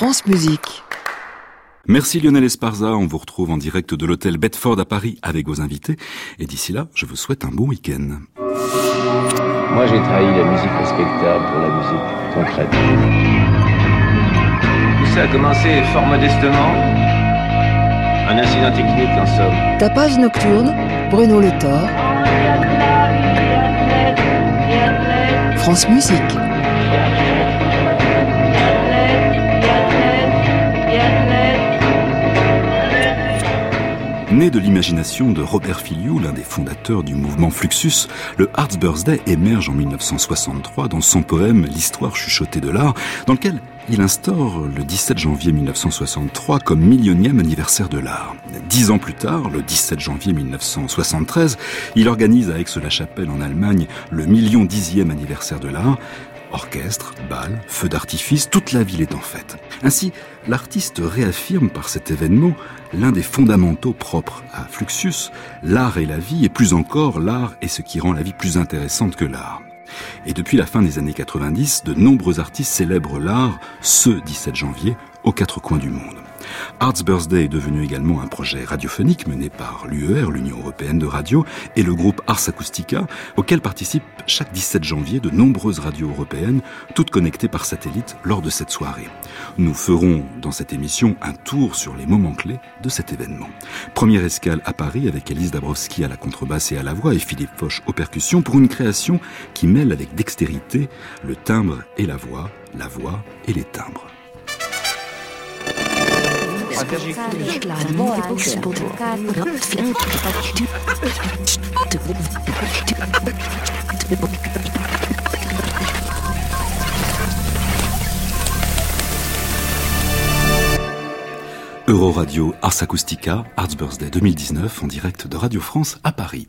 France Musique. Merci Lionel Esparza, on vous retrouve en direct de l'hôtel Bedford à Paris avec vos invités. Et d'ici là, je vous souhaite un bon week-end. Moi j'ai trahi la musique respectable pour la musique concrète. Tout ça a commencé fort modestement. Un incident technique en somme. Tapage nocturne, Bruno Le Thor. France Musique. Né de l'imagination de Robert Filiou, l'un des fondateurs du mouvement Fluxus, le Hearts Birthday émerge en 1963 dans son poème L'histoire chuchotée de l'art, dans lequel il instaure le 17 janvier 1963 comme millionième anniversaire de l'art. Dix ans plus tard, le 17 janvier 1973, il organise à Aix-la-Chapelle en Allemagne le million dixième anniversaire de l'art, Orchestre, bal, feu d'artifice, toute la ville est en fête. Ainsi, l'artiste réaffirme par cet événement l'un des fondamentaux propres à Fluxus, l'art et la vie, et plus encore, l'art est ce qui rend la vie plus intéressante que l'art. Et depuis la fin des années 90, de nombreux artistes célèbrent l'art ce 17 janvier aux quatre coins du monde. Arts Birthday est devenu également un projet radiophonique mené par l'UER, l'Union Européenne de Radio, et le groupe Ars Acoustica, auquel participent chaque 17 janvier de nombreuses radios européennes, toutes connectées par satellite lors de cette soirée. Nous ferons dans cette émission un tour sur les moments clés de cet événement. Première escale à Paris avec Elise Dabrowski à la contrebasse et à la voix et Philippe Foch aux percussions pour une création qui mêle avec dextérité le timbre et la voix, la voix et les timbres. Euroradio Ars Acoustica, Arts Birthday 2019 en direct de Radio France à Paris.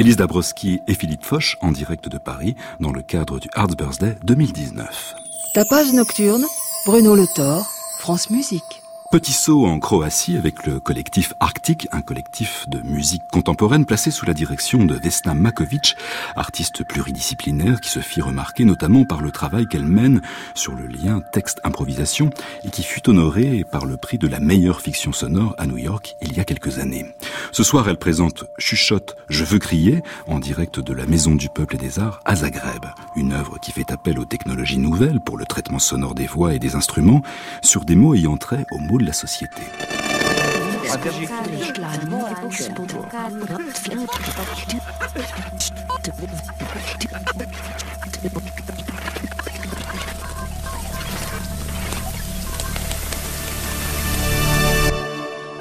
Élise Dabrowski et Philippe Foch en direct de Paris dans le cadre du Arts Birthday 2019. Tapage nocturne, Bruno Le Thor, France Musique. Petit saut en Croatie avec le collectif Arctique, un collectif de musique contemporaine placé sous la direction de Vesna Makovic, artiste pluridisciplinaire qui se fit remarquer notamment par le travail qu'elle mène sur le lien texte-improvisation et qui fut honorée par le prix de la meilleure fiction sonore à New York il y a quelques années. Ce soir, elle présente Chuchote, je veux crier en direct de la Maison du Peuple et des Arts à Zagreb, une œuvre qui fait appel aux technologies nouvelles pour le traitement sonore des voix et des instruments sur des mots ayant trait aux mots de la société.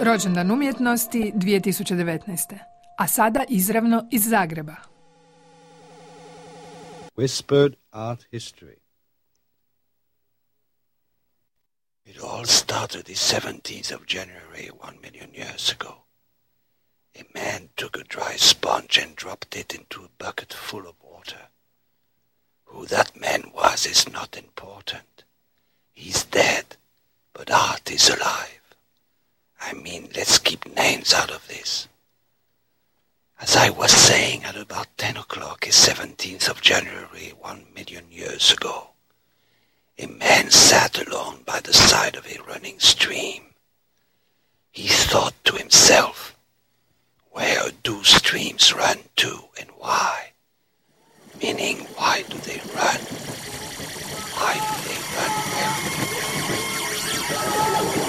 Rođendan umjetnosti 2019. A sada izravno iz Zagreba. Whispered Art History It all started the 17th of January, one million years ago. A man took a dry sponge and dropped it into a bucket full of water. Who that man was is not important. He's dead, but art is alive. I mean, let's keep names out of this. As I was saying at about 10 o'clock, a 17th of January, one million years ago, a man sat alone by the side of a running stream. He thought to himself, where do streams run to and why? Meaning, why do they run? Why do they run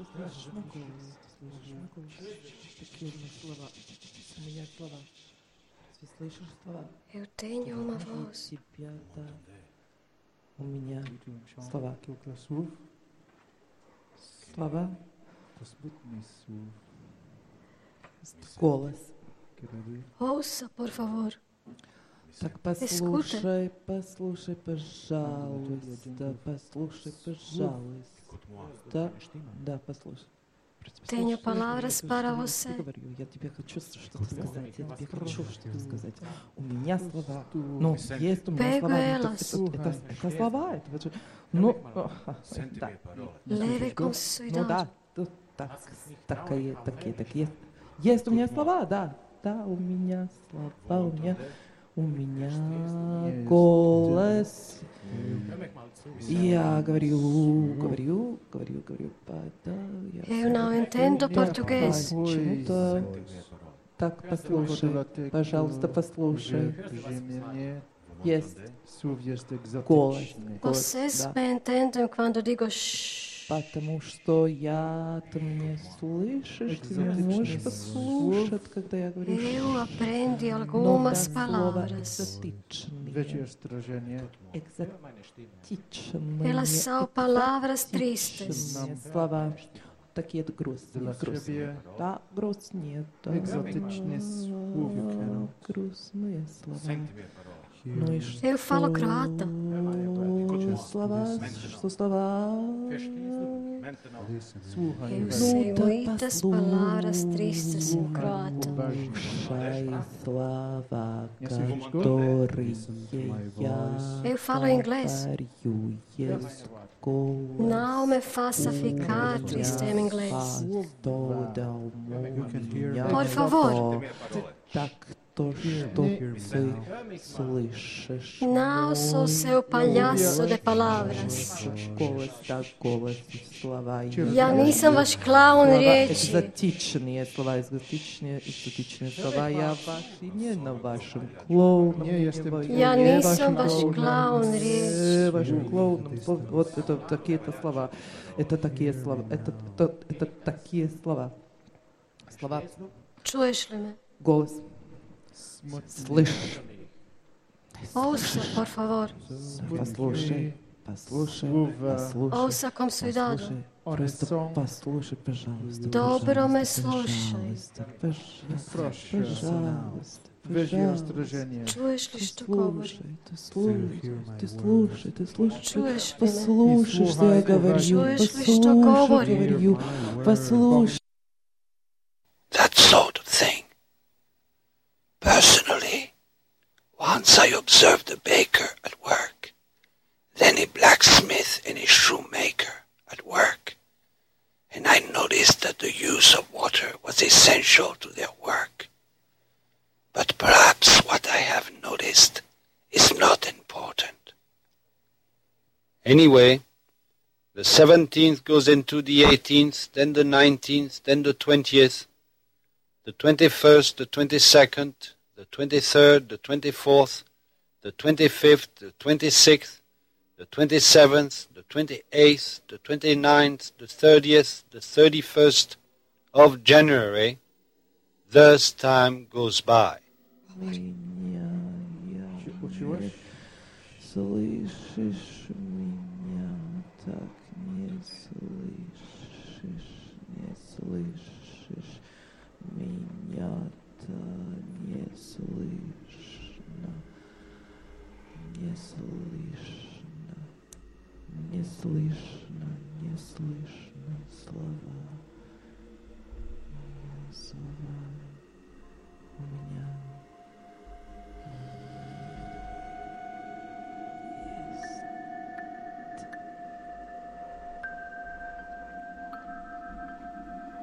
ты слышишь мой голос, ты слышишь мой голос. Такие у меня слова. У меня слова. Ты слышишь слова? Eu tenho uma voz. тебя, да. У меня слова. Слова. Голос. Ouça, por favor. Так послушай, послушай, пожалуйста, послушай, пожалуйста. Да, послушай. Tenho palavras para Я você. говорю, я тебе хочу что-то сказать, я тебе хочу что-то сказать. У меня слова, ну, есть у меня Pego слова, это, это, это, это слова, это ну, ага, да. Leve com Ну да, cuidado. тут так, такие, такие, такие. Есть у меня слова, да, да, у меня слова, у меня, меня голос. Я говорю, говорю, говорю, говорю, да, я Eu não entendo português. Почему-то так послушай, пожалуйста, послушай. Есть голос, голос, Vocês да. me entendem quando digo shh. Потому что я, ты меня слышишь, ты меня можешь послушать, когда я говорю Eu «ш». aprendi Но algumas да, слово palavras. экзотичные. Экзотичные. Elas são palavras tristes. экзотичные слова. Такие грустные, грустные. Да, грустные. Да. Экзотичные слова. Грустные слова. Ну и что? Eu falo croata. Eu sei muitas palavras tristes em croata. Eu falo inglês. Não me faça ficar triste é em inglês. Por favor. Não sou seu palhaço de palavras. Я nisam vaš klaun riječi. Egzotičnije slova, egzotičnije, egzotičnije slova. Ja baš i nije na vašem klounu. Ja nisam vaš klaun riječi. Вашим клоуном. Вот это такие-то слова. Это такие слова. Это, это, это такие слова. Слова. Čuješ li me? Голос. Слышь. Ouça, por favor. Послушай, послушай, послушай. Ouça com cuidado. Просто послушай, пожалуйста. Добро me слушай. Пожалуйста, пожалуйста. Чуешь ли, что говорю? Ты слушаешь, ты слушаешь, ты слушаешь. Послушай, что я говорю. Послушай, что говорю. Послушай. Once I observed a baker at work, then a blacksmith and a shoemaker at work, and I noticed that the use of water was essential to their work. But perhaps what I have noticed is not important. Anyway, the 17th goes into the 18th, then the 19th, then the 20th, the 21st, the 22nd, the 23rd, the 24th, the 25th, the 26th, the 27th, the 28th, the 29th, the 30th, the 31st of January. Thus time goes by. Меня, Слышно, не слышно, не слышно, не слышно слова,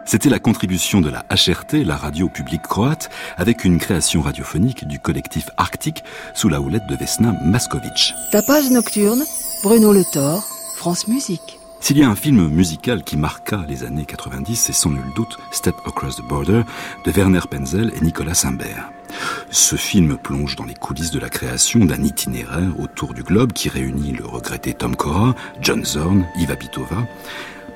C'était la contribution de la HRT, la radio publique croate, avec une création radiophonique du collectif Arctique sous la houlette de Vesna Maskovic. Tapage nocturne, Bruno Le Thor, France Musique. S'il y a un film musical qui marqua les années 90, c'est sans nul doute Step Across the Border de Werner Penzel et Nicolas Simbert. Ce film plonge dans les coulisses de la création d'un itinéraire autour du globe qui réunit le regretté Tom Cora, John Zorn, Iva Pitova,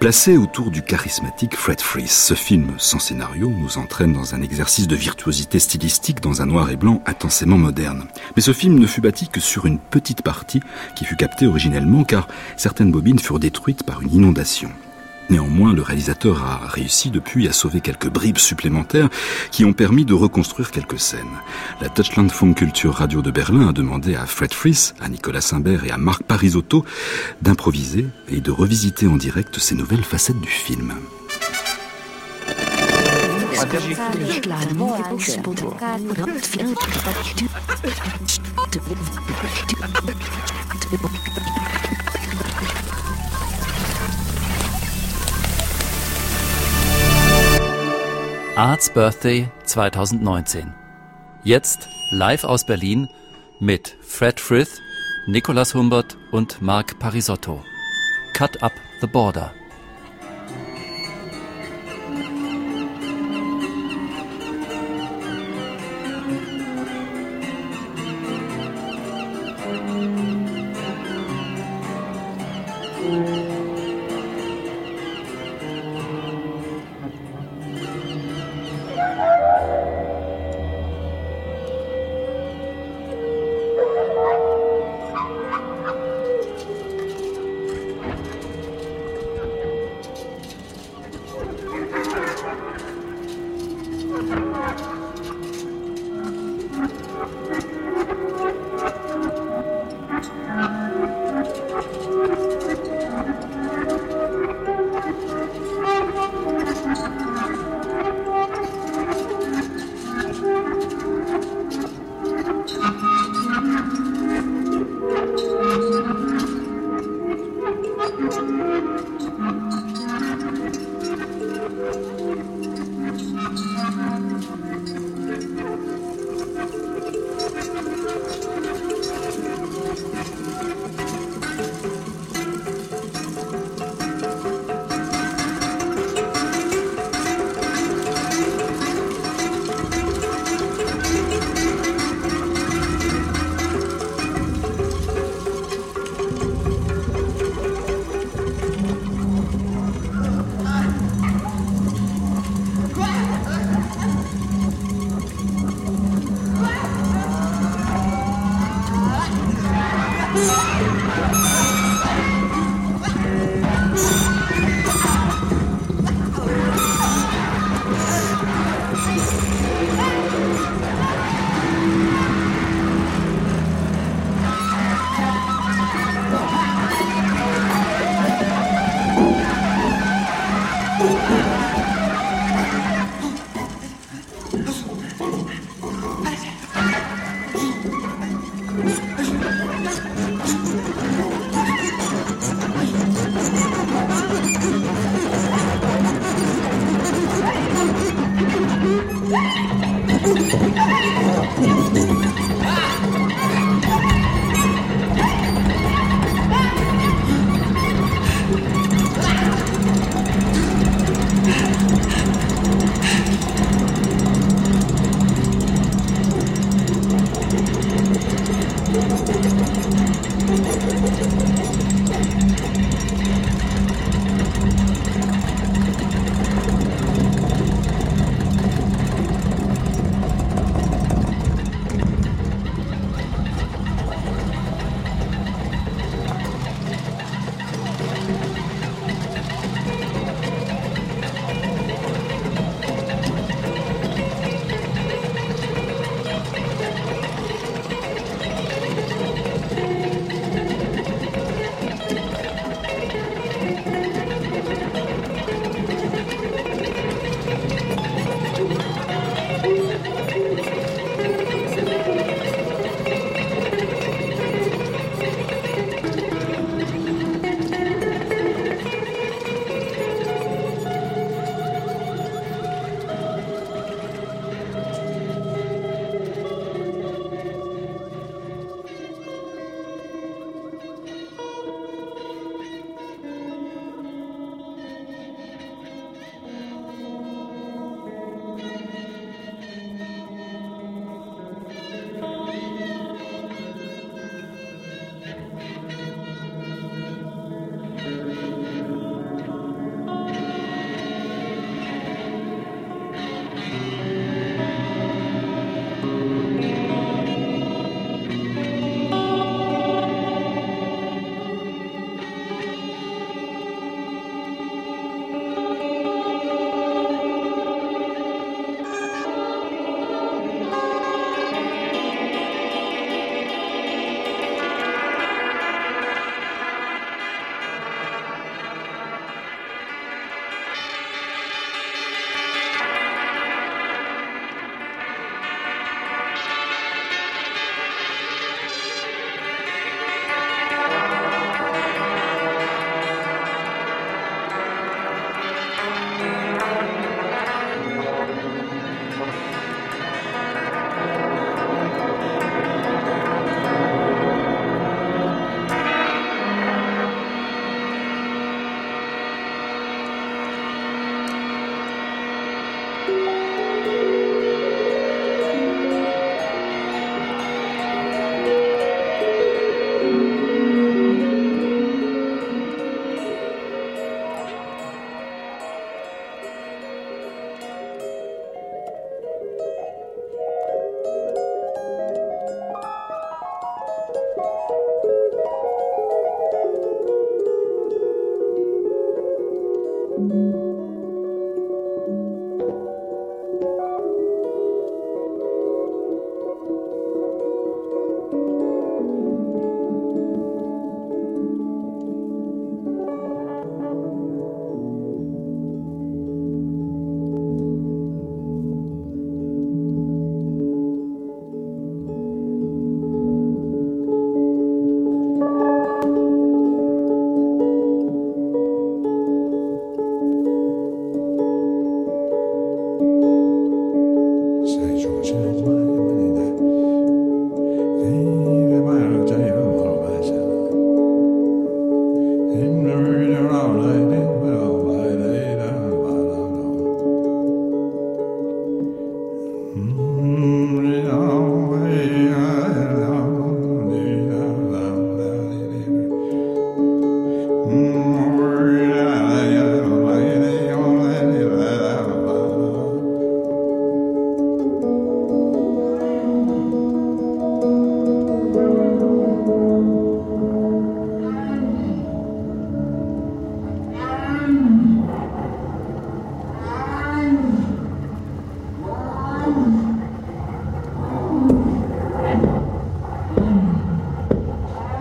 Placé autour du charismatique Fred Fries, ce film sans scénario nous entraîne dans un exercice de virtuosité stylistique dans un noir et blanc intensément moderne. Mais ce film ne fut bâti que sur une petite partie qui fut captée originellement car certaines bobines furent détruites par une inondation. Néanmoins, le réalisateur a réussi depuis à sauver quelques bribes supplémentaires qui ont permis de reconstruire quelques scènes. La Deutschland Funkkultur Radio de Berlin a demandé à Fred Fries, à Nicolas Simbert et à Marc Parisotto d'improviser et de revisiter en direct ces nouvelles facettes du film. Arts Birthday 2019. Jetzt live aus Berlin mit Fred Frith, Nicolas Humbert und Marc Parisotto. Cut Up the Border.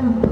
important.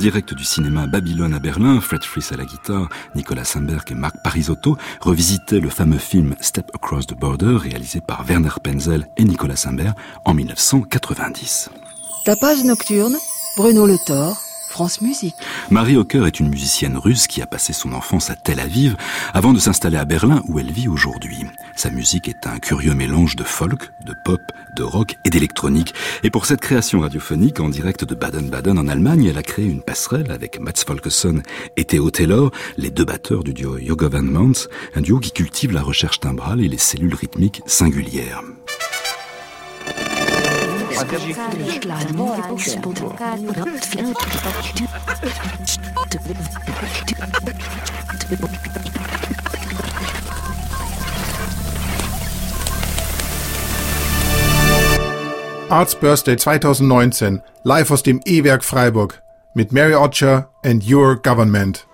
Direct du cinéma Babylone à Berlin, Fred Fries à la guitare, Nicolas Simberg et Marc Parisotto revisitaient le fameux film Step Across the Border réalisé par Werner Penzel et Nicolas Simberg en 1990. Tapage nocturne, Bruno Le Thor, France Musique. Marie Hocker est une musicienne russe qui a passé son enfance à Tel Aviv avant de s'installer à Berlin où elle vit aujourd'hui. Sa musique est un curieux mélange de folk, de pop, de rock et d'électronique. Et pour cette création radiophonique en direct de Baden-Baden en Allemagne, elle a créé une passerelle avec Mats Folkesson et Theo Taylor, les deux batteurs du duo Your Government, un duo qui cultive la recherche timbrale et les cellules rythmiques singulières. Arts Birthday 2019, live aus dem E-Werk Freiburg mit Mary Otcher and Your Government.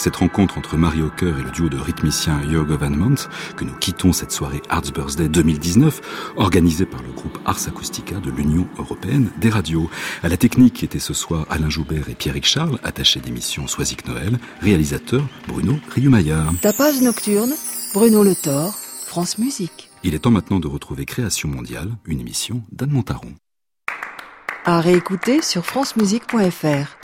Avec cette rencontre entre Marie Hocker et le duo de rythmiciens Your Government que nous quittons cette soirée Arts Birthday 2019, organisée par le groupe Ars Acoustica de l'Union Européenne des radios. À la technique étaient ce soir Alain Joubert et Pierrick Charles, attachés d'émission Soisic Noël, réalisateur Bruno Rieumaillard. Tapage nocturne, Bruno Le Thor, France Musique. Il est temps maintenant de retrouver Création mondiale, une émission d'Anne Montaron. À réécouter sur francemusique.fr.